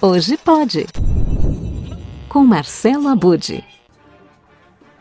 Hoje pode. Com Marcelo Abude.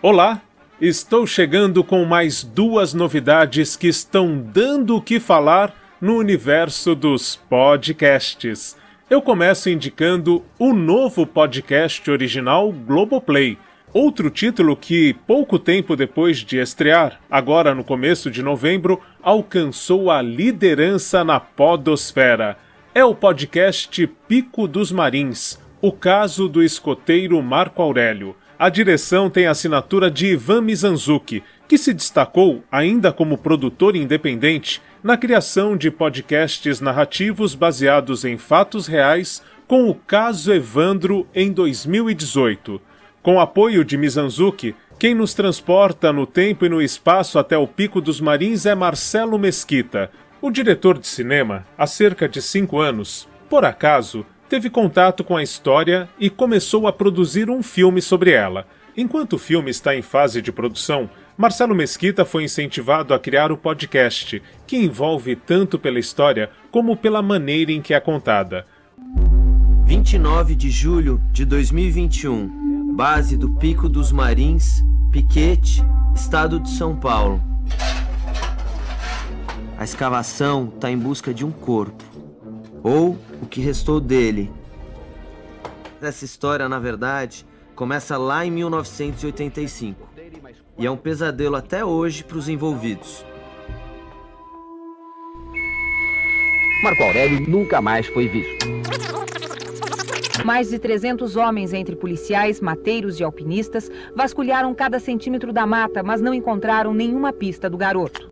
Olá, estou chegando com mais duas novidades que estão dando o que falar no universo dos podcasts. Eu começo indicando o novo podcast original Globoplay. Outro título que, pouco tempo depois de estrear, agora no começo de novembro, alcançou a liderança na Podosfera é o podcast Pico dos Marins, o caso do escoteiro Marco Aurélio. A direção tem a assinatura de Ivan Mizanzuki, que se destacou, ainda como produtor independente, na criação de podcasts narrativos baseados em fatos reais, com o caso Evandro em 2018. Com apoio de Mizanzuki, quem nos transporta no tempo e no espaço até o Pico dos Marins é Marcelo Mesquita, o diretor de cinema, há cerca de cinco anos, por acaso, teve contato com a história e começou a produzir um filme sobre ela. Enquanto o filme está em fase de produção, Marcelo Mesquita foi incentivado a criar o podcast, que envolve tanto pela história como pela maneira em que é contada. 29 de julho de 2021, base do Pico dos Marins, Piquete, Estado de São Paulo. A escavação está em busca de um corpo, ou o que restou dele. Essa história, na verdade, começa lá em 1985 e é um pesadelo até hoje para os envolvidos. Marco Aurélio nunca mais foi visto. Mais de 300 homens, entre policiais, mateiros e alpinistas, vasculharam cada centímetro da mata, mas não encontraram nenhuma pista do garoto.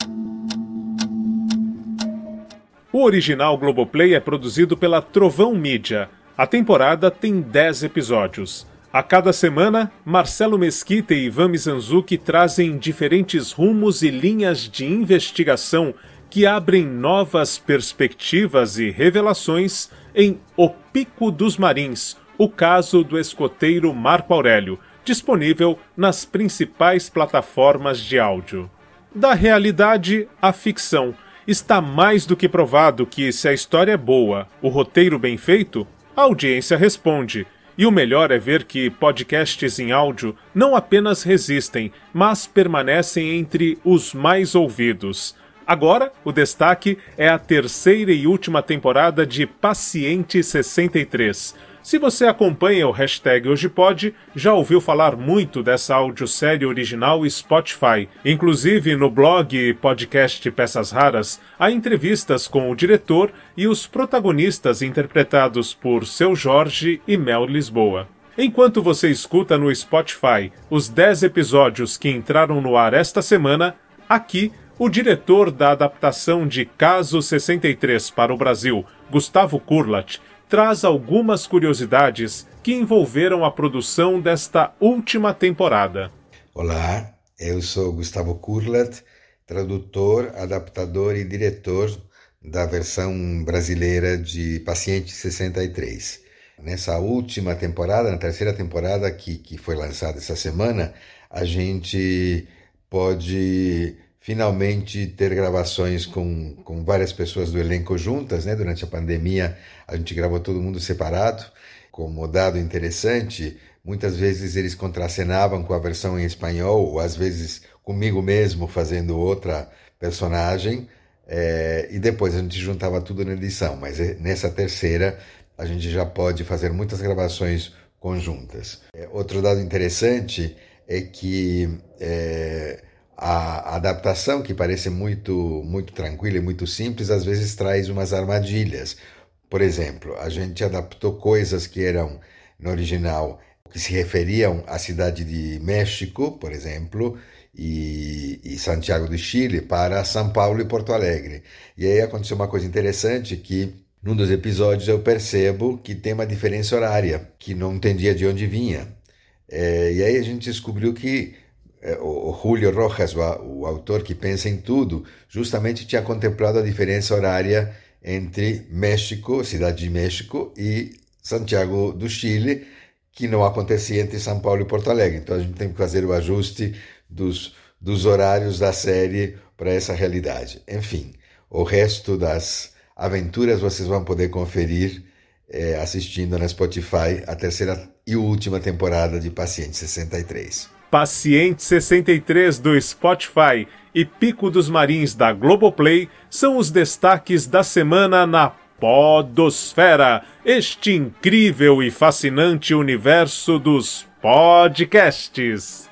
O original Globoplay é produzido pela Trovão Mídia. A temporada tem 10 episódios. A cada semana, Marcelo Mesquita e Ivan Mizanzuki trazem diferentes rumos e linhas de investigação que abrem novas perspectivas e revelações em O Pico dos Marins, o caso do escoteiro Marco Aurélio, disponível nas principais plataformas de áudio. Da realidade à ficção está mais do que provado que, se a história é boa, o roteiro bem feito, a audiência responde. E o melhor é ver que podcasts em áudio não apenas resistem, mas permanecem entre os mais ouvidos. Agora, o destaque é a terceira e última temporada de Paciente 63 se você acompanha o hashtag Hoje Pode, já ouviu falar muito dessa audiosérie original Spotify. Inclusive no blog e podcast Peças Raras, há entrevistas com o diretor e os protagonistas interpretados por Seu Jorge e Mel Lisboa. Enquanto você escuta no Spotify os 10 episódios que entraram no ar esta semana, aqui o diretor da adaptação de Caso 63 para o Brasil, Gustavo Kurlat, traz algumas curiosidades que envolveram a produção desta última temporada. Olá, eu sou Gustavo Kurlat, tradutor, adaptador e diretor da versão brasileira de Paciente 63. Nessa última temporada, na terceira temporada que, que foi lançada essa semana, a gente pode finalmente ter gravações com, com várias pessoas do elenco juntas, né? Durante a pandemia a gente gravou todo mundo separado. Como dado interessante, muitas vezes eles contracenavam com a versão em espanhol, ou às vezes comigo mesmo fazendo outra personagem, é, e depois a gente juntava tudo na edição. Mas eh, nessa terceira a gente já pode fazer muitas gravações conjuntas. É, outro dado interessante é que é, a adaptação, que parece muito, muito tranquila e muito simples, às vezes traz umas armadilhas. Por exemplo, a gente adaptou coisas que eram no original que se referiam à cidade de México, por exemplo, e, e, Santiago do Chile para São Paulo e Porto Alegre. E aí aconteceu uma coisa interessante que num dos episódios eu percebo que tem uma diferença horária, que não entendia de onde vinha. É, e aí a gente descobriu que o Julio Rojas, o autor que pensa em tudo, justamente tinha contemplado a diferença horária entre México, cidade de México, e Santiago do Chile, que não acontecia entre São Paulo e Porto Alegre. Então a gente tem que fazer o ajuste dos, dos horários da série para essa realidade. Enfim, O resto das aventuras vocês vão poder conferir é, assistindo na Spotify a terceira e última temporada de Paciente 63. Paciente 63 do Spotify e Pico dos Marins da Globoplay são os destaques da semana na Podosfera, este incrível e fascinante universo dos podcasts.